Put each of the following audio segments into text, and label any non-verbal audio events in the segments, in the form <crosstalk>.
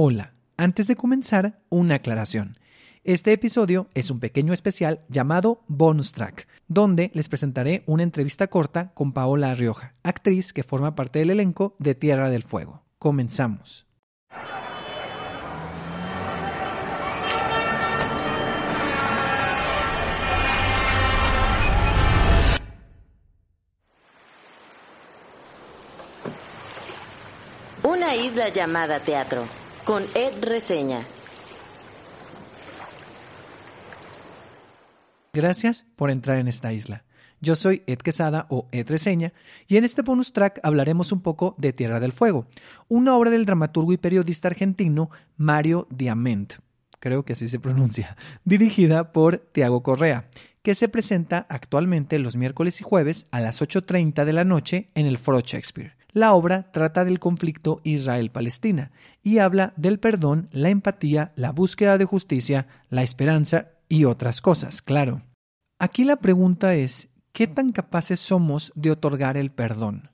Hola, antes de comenzar, una aclaración. Este episodio es un pequeño especial llamado Bonus Track, donde les presentaré una entrevista corta con Paola Rioja, actriz que forma parte del elenco de Tierra del Fuego. Comenzamos. Una isla llamada teatro, con Ed Reseña. Gracias por entrar en esta isla. Yo soy Ed Quesada o Ed Reseña y en este bonus track hablaremos un poco de Tierra del Fuego, una obra del dramaturgo y periodista argentino Mario Diamant, creo que así se pronuncia, <laughs> dirigida por Tiago Correa, que se presenta actualmente los miércoles y jueves a las 8.30 de la noche en el Foro Shakespeare. La obra trata del conflicto Israel-Palestina y habla del perdón, la empatía, la búsqueda de justicia, la esperanza y otras cosas, claro. Aquí la pregunta es, ¿qué tan capaces somos de otorgar el perdón?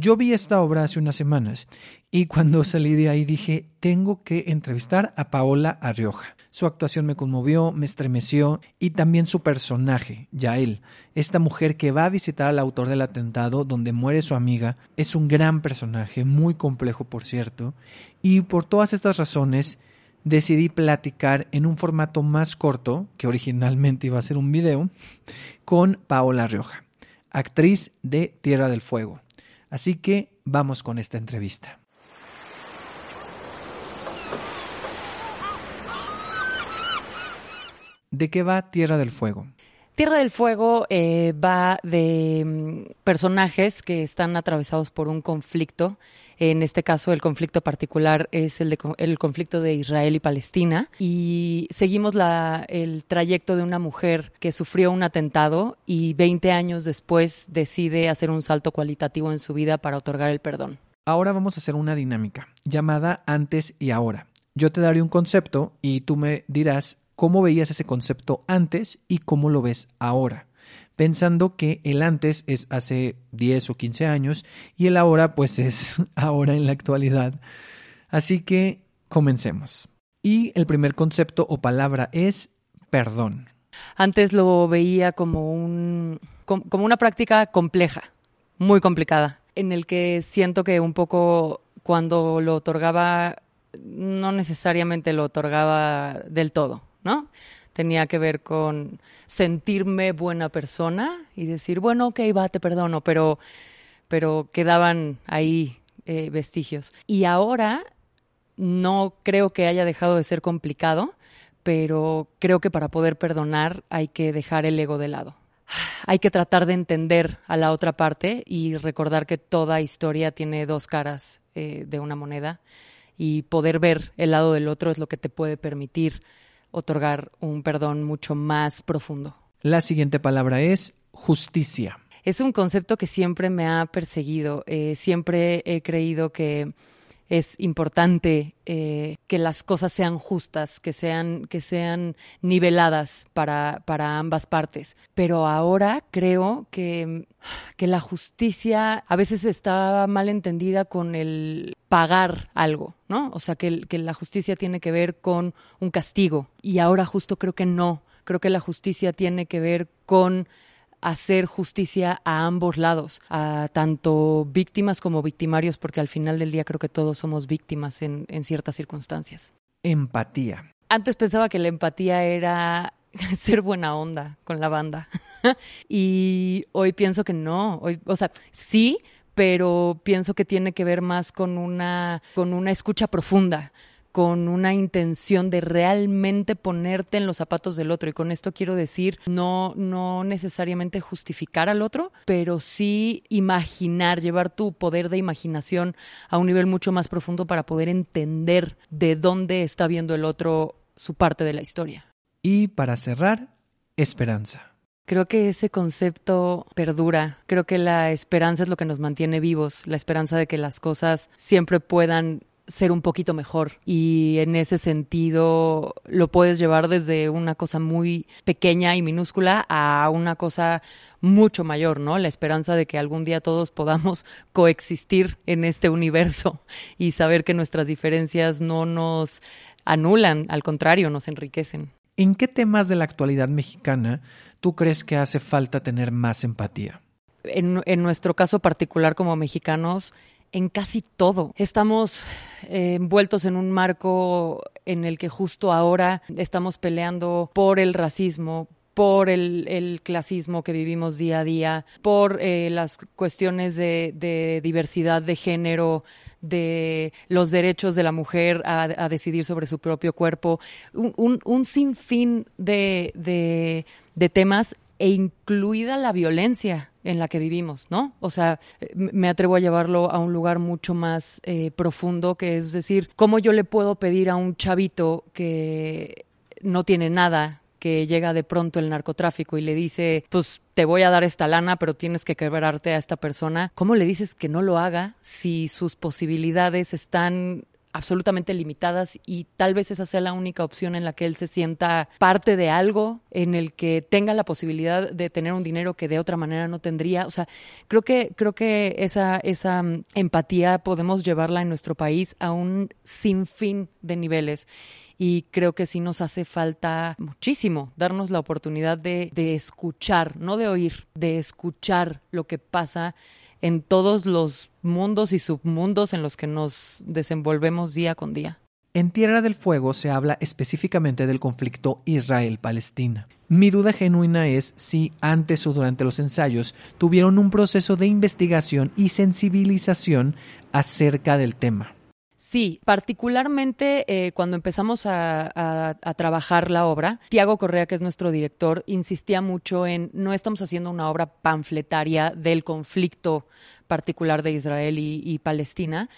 Yo vi esta obra hace unas semanas y cuando <laughs> salí de ahí dije, tengo que entrevistar a Paola Arrioja. Su actuación me conmovió, me estremeció y también su personaje, Yael, esta mujer que va a visitar al autor del atentado donde muere su amiga, es un gran personaje, muy complejo por cierto, y por todas estas razones decidí platicar en un formato más corto, que originalmente iba a ser un video, con Paola Rioja, actriz de Tierra del Fuego. Así que vamos con esta entrevista. ¿De qué va Tierra del Fuego? Tierra del Fuego eh, va de mm, personajes que están atravesados por un conflicto. En este caso, el conflicto particular es el, conflicto de Israel y Palestina. Y seguimos la, el trayecto de una mujer que sufrió un atentado y 20 años después decide hacer un salto cualitativo en su vida para otorgar el perdón. Ahora vamos a hacer una dinámica llamada antes y ahora. Yo te daré un concepto y tú me dirás cómo veías ese concepto antes y cómo lo ves ahora, pensando que el antes es hace 10 o 15 años y el ahora pues <laughs> es ahora en la actualidad. Así que comencemos. Y el primer concepto o palabra es perdón. Antes lo veía como, un, como una práctica compleja, muy complicada, en el que siento que un poco cuando lo otorgaba, no necesariamente lo otorgaba del todo ¿no? Tenía que ver con sentirme buena persona y decir, bueno, ok, va, te perdono, pero, pero quedaban ahí eh, vestigios. Y ahora no creo que haya dejado de ser complicado, pero creo que para poder perdonar hay que dejar el ego de lado. Hay que tratar de entender a la otra parte y recordar que toda historia tiene dos caras eh, de una moneda y poder ver el lado del otro es lo que te puede permitir otorgar un perdón mucho más profundo. La siguiente palabra es justicia. Es un concepto que siempre me ha perseguido. Eh, siempre he creído que es importante eh, que las cosas sean justas, que sean, que sean niveladas para, para ambas partes. Pero ahora creo que, que la justicia a veces está mal entendida con el pagar algo, ¿no? O sea, que, que la justicia tiene que ver con un castigo. Y ahora justo creo que no. Creo que la justicia tiene que ver con hacer justicia a ambos lados, a tanto víctimas como victimarios, porque al final del día creo que todos somos víctimas en, ciertas circunstancias. Empatía. Antes pensaba que la empatía era <laughs> ser buena onda con la banda. <laughs> y hoy pienso que no. Hoy, o sea, sí, pero pienso que tiene que ver más con una, con una escucha profunda, con una intención de realmente ponerte en los zapatos del otro. Y con esto quiero decir, no, no necesariamente justificar al otro, pero sí imaginar, llevar tu poder de imaginación a un nivel mucho más profundo para poder entender de dónde está viendo el otro su parte de la historia. Y para cerrar, esperanza. Creo que ese concepto perdura. Creo que la esperanza es lo que nos mantiene vivos, la esperanza de que las cosas siempre puedan ser un poquito mejor. Y en ese sentido lo puedes llevar desde una cosa muy pequeña y minúscula a una cosa mucho mayor, ¿no? La esperanza de que algún día todos podamos <laughs> coexistir en este universo y saber que nuestras diferencias no nos anulan, al contrario, nos enriquecen. ¿En qué temas de la actualidad mexicana tú crees que hace falta tener más empatía? En, en nuestro caso particular como mexicanos, en casi todo. Estamos eh, envueltos en un marco en el que justo ahora estamos peleando por el racismo, por el, clasismo que vivimos día a día, por eh, las cuestiones de, diversidad de género, de los derechos de la mujer a, decidir sobre su propio cuerpo, un, sinfín de, de temas e incluida la violencia en la que vivimos, ¿no? O sea, me atrevo a llevarlo a un lugar mucho más eh, profundo, que es decir, ¿cómo yo le puedo pedir a un chavito que no tiene nada, que llega de pronto el narcotráfico y le dice, pues te voy a dar esta lana, pero tienes que quebrarte a esta persona. ¿Cómo le dices que no lo haga si sus posibilidades están absolutamente limitadas y tal vez esa sea la única opción en la que él se sienta parte de algo, en el que tenga la posibilidad de tener un dinero que de otra manera no tendría. O sea, creo que, creo que esa, esa mm, empatía podemos llevarla en nuestro país a un sinfín de niveles y creo que sí nos hace falta muchísimo darnos la oportunidad de, de, escuchar, no de oír, de escuchar lo que pasa en todos los mundos y submundos en los que nos desenvolvemos día con día. En Tierra del Fuego se habla específicamente del conflicto Israel-Palestina. Mi duda genuina es si antes o durante los ensayos tuvieron un proceso de investigación y sensibilización acerca del tema. Sí, particularmente eh, cuando empezamos a, trabajar la obra, Tiago Correa, que es nuestro director, insistía mucho en no estamos haciendo una obra panfletaria del conflicto particular de Israel y Palestina,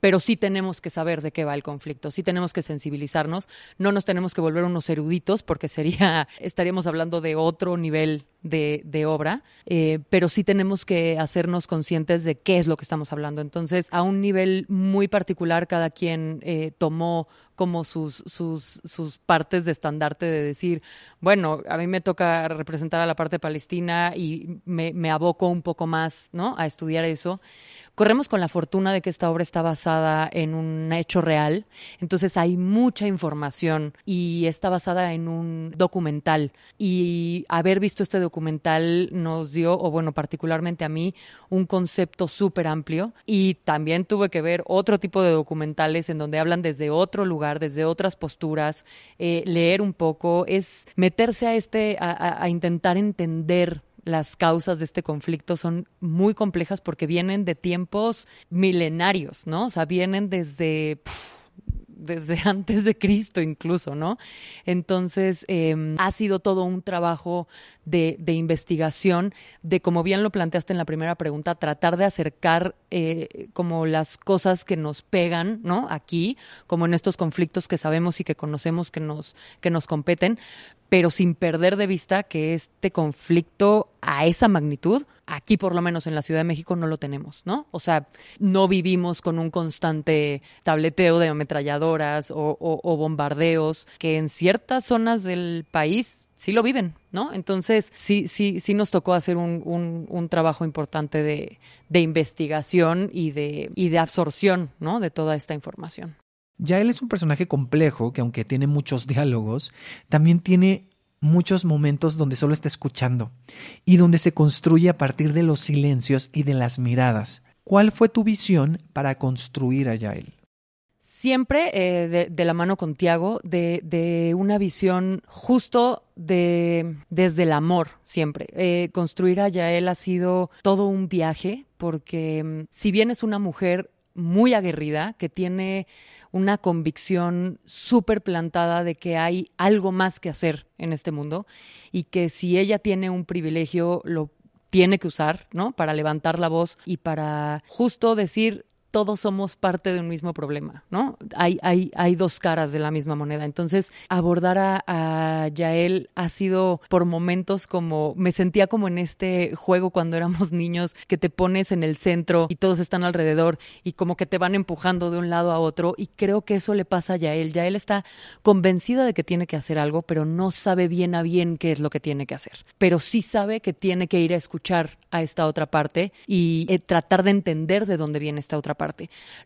pero sí tenemos que saber de qué va el conflicto, sí tenemos que sensibilizarnos, no nos tenemos que volver unos eruditos porque sería, <laughs> estaríamos hablando de otro nivel de, de obra, eh, pero sí tenemos que hacernos conscientes de qué es lo que estamos hablando. Entonces, a un nivel muy particular, cada quien eh, tomó como sus, sus, partes de estandarte de decir, bueno, a mí me toca representar a la parte palestina y me, me aboco un poco más ¿no? a estudiar eso corremos con la fortuna de que esta obra está basada en un hecho real, entonces hay mucha información y está basada en un documental. Y haber visto este documental nos dio, o bueno, particularmente a mí, un concepto súper amplio. Y también tuve que ver otro tipo de documentales en donde hablan desde otro lugar, desde otras posturas, eh, leer un poco, es meterse a este, a intentar entender las causas de este conflicto son muy complejas porque vienen de tiempos milenarios, ¿no? O sea, vienen desde desde <laughs> antes de Cristo incluso, ¿no? Entonces, em, ha sido todo un trabajo de, investigación, de como bien lo planteaste en la primera pregunta, tratar de acercar eh, como las cosas que nos pegan, ¿no? Aquí, como en estos conflictos que sabemos y que conocemos que nos, que nos competen, pero sin perder de vista que este conflicto a esa magnitud, aquí por lo menos en la Ciudad de México no lo tenemos, ¿no? O sea, no vivimos con un constante tableteo de ametralladoras o, bombardeos que en ciertas zonas del país sí lo viven, ¿no? Entonces, sí, sí, sí nos tocó hacer un, trabajo importante de, de investigación y de, y de absorción, ¿no? De toda esta información. Ya él es un personaje complejo que aunque tiene muchos diálogos, también tiene muchos momentos donde solo está escuchando y donde se construye a partir de los silencios y de las miradas. ¿Cuál fue tu visión para construir a Yael? Siempre eh, de, la mano con Tiago, de, una visión justo de, desde el amor, siempre. Eh, construir a Yael ha sido todo un viaje, porque mm, si bien es una mujer muy aguerrida, que tiene una convicción súper plantada de que hay algo más que hacer en este mundo y que si ella tiene un privilegio lo tiene que usar, ¿no? Para levantar la voz y para justo decir todos somos parte de un mismo problema, ¿no? Hay, dos caras de la misma moneda. Entonces, abordar a, a Yael ha sido por momentos como, me sentía como en este juego cuando éramos niños, que te pones en el centro y todos están alrededor y como que te van empujando de un lado a otro. Y creo que eso le pasa a Yael. Yael está convencida de que tiene que hacer algo, pero no sabe bien a bien qué es lo que tiene que hacer. Pero sí sabe que tiene que ir a escuchar a esta otra parte y eh, tratar de entender de dónde viene esta otra parte.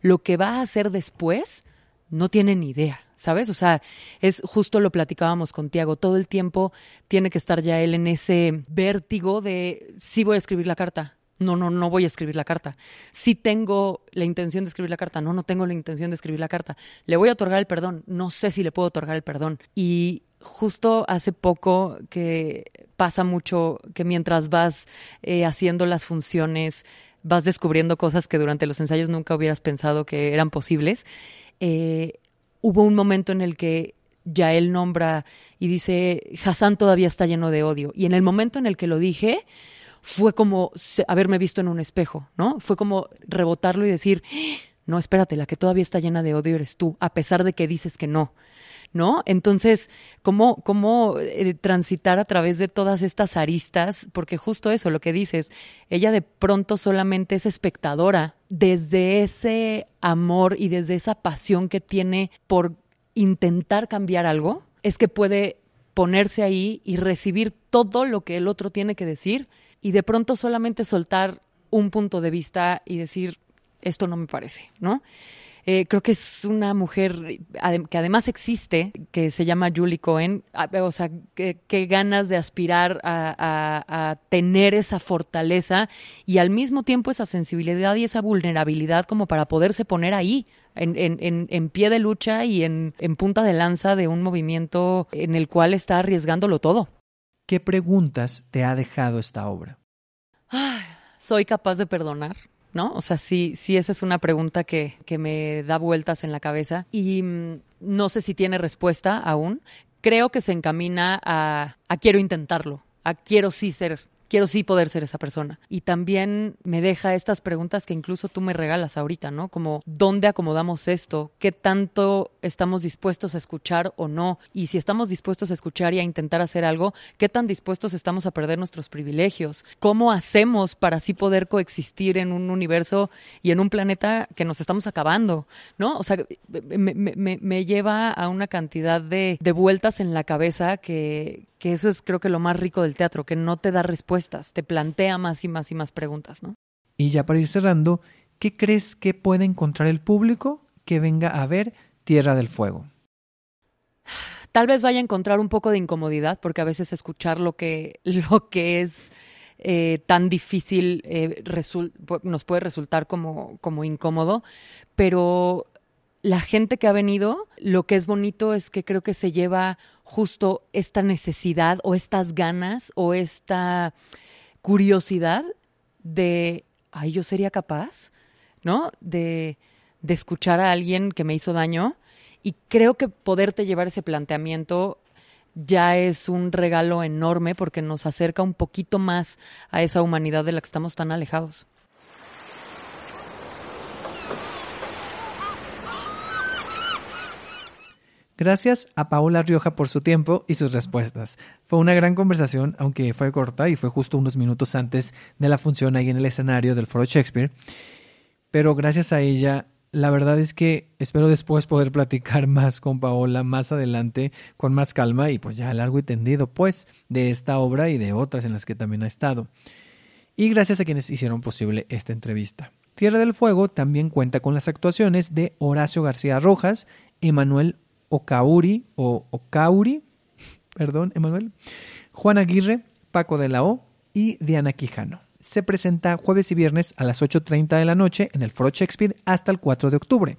Lo que va a hacer después no tiene ni idea, ¿sabes? O sea, es justo lo platicábamos con Tiago, todo el tiempo tiene que estar ya él en ese vértigo de sí voy a escribir la carta. No, no, no voy a escribir la carta. Sí tengo la intención de escribir la carta. No, no tengo la intención de escribir la carta. Le voy a otorgar el perdón. No sé si le puedo otorgar el perdón. Y justo hace poco que pasa mucho que mientras vas eh, haciendo las funciones, vas descubriendo cosas que durante los ensayos nunca hubieras pensado que eran posibles. Eh, hubo un momento en el que ya él nombra y dice, Hassan todavía está lleno de odio. Y en el momento en el que lo dije, fue como haberme visto en un espejo, ¿no? Fue como rebotarlo y decir, no, espérate, la que todavía está llena de odio eres tú, a pesar de que dices que no. ¿No? Entonces, ¿cómo, cómo eh, transitar a través de todas estas aristas? Porque justo eso, lo que dices, ella de pronto solamente es espectadora desde ese amor y desde esa pasión que tiene por intentar cambiar algo, es que puede ponerse ahí y recibir todo lo que el otro tiene que decir y de pronto solamente soltar un punto de vista y decir, esto no me parece, ¿no? Eh, creo que es una mujer que además existe, que se llama Julie Cohen. Ah, o sea, qué ganas de aspirar a, tener esa fortaleza y al mismo tiempo esa sensibilidad y esa vulnerabilidad como para poderse poner ahí, en, en, en, pie de lucha y en, en punta de lanza de un movimiento en el cual está arriesgándolo todo. ¿Qué preguntas te ha dejado esta obra? ¿Soy capaz de perdonar? ¿No? O sea, sí, sí, esa es una pregunta que, que me da vueltas en la cabeza y mm, no sé si tiene respuesta aún. Creo que se encamina a, a quiero intentarlo, a quiero sí ser quiero sí poder ser esa persona. Y también me deja estas preguntas que incluso tú me regalas ahorita, ¿no? Como, ¿dónde acomodamos esto? ¿Qué tanto estamos dispuestos a escuchar o no? Y si estamos dispuestos a escuchar y a intentar hacer algo, ¿qué tan dispuestos estamos a perder nuestros privilegios? ¿Cómo hacemos para así poder coexistir en un universo y en un planeta que nos estamos acabando? ¿No? O sea, me, lleva a una cantidad de vueltas en la cabeza que, que eso es creo que lo más rico del teatro, que no te da respuestas, te plantea más y más y más preguntas, ¿no? Y ya para ir cerrando, ¿qué crees que puede encontrar el público que venga a ver Tierra del Fuego? Tal vez vaya a encontrar un poco de incomodidad, porque a veces escuchar lo que, lo que es eh, tan difícil eh, nos puede resultar como, como incómodo, pero la gente que ha venido, lo que es bonito es que creo que se lleva justo esta necesidad o estas ganas o esta curiosidad de, ay, yo sería capaz, ¿no? De, de escuchar a alguien que me hizo daño. Y creo que poderte llevar ese planteamiento ya es un regalo enorme porque nos acerca un poquito más a esa humanidad de la que estamos tan alejados. Gracias a Paola Rioja por su tiempo y sus respuestas. Fue una gran conversación, aunque fue corta y fue justo unos minutos antes de la función ahí en el escenario del Foro Shakespeare. Pero gracias a ella, la verdad es que espero después poder platicar <laughs> más con Paola más adelante, con más calma y pues ya largo y tendido, pues, de esta obra y de otras en las que también ha estado. Y gracias a quienes hicieron posible esta entrevista. Tierra del Fuego también cuenta con las actuaciones de Horacio García Rojas, Emanuel Ocauri o Ocauri, perdón, Emanuel, Juan Aguirre, Paco de la O y Diana Quijano se presenta jueves y viernes a las 8.30 de la noche en el Foro Shakespeare hasta el 4 de octubre,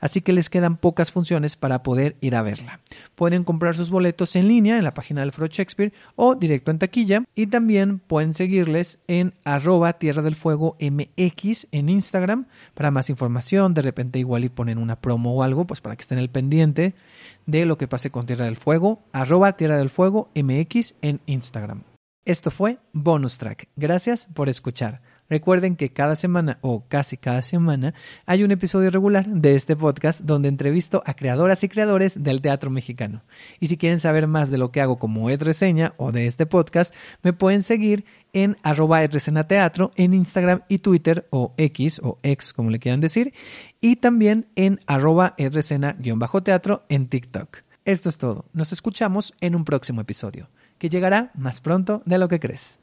así que les quedan pocas funciones para poder ir a verla. Pueden comprar sus boletos en línea en la página del Foro Shakespeare o directo en taquilla y también pueden seguirles en arroba Tierra del Fuego MX en Instagram para más información, de repente igual y ponen una promo o algo, pues para que estén al pendiente de lo que pase con Tierra del Fuego, arroba Tierra del Fuego MX en Instagram. Esto fue Bonus Track. Gracias por escuchar. Recuerden que cada semana o casi cada semana hay un episodio regular de este podcast donde entrevisto a creadoras y creadores del teatro mexicano. Y si quieren saber más de lo que hago como Ed Reseña o de este podcast, me pueden seguir en arroba teatro en Instagram y Twitter o X o X como le quieran decir y también en arroba teatro en TikTok. Esto es todo. Nos escuchamos en un próximo episodio, que llegará más pronto de lo que crees.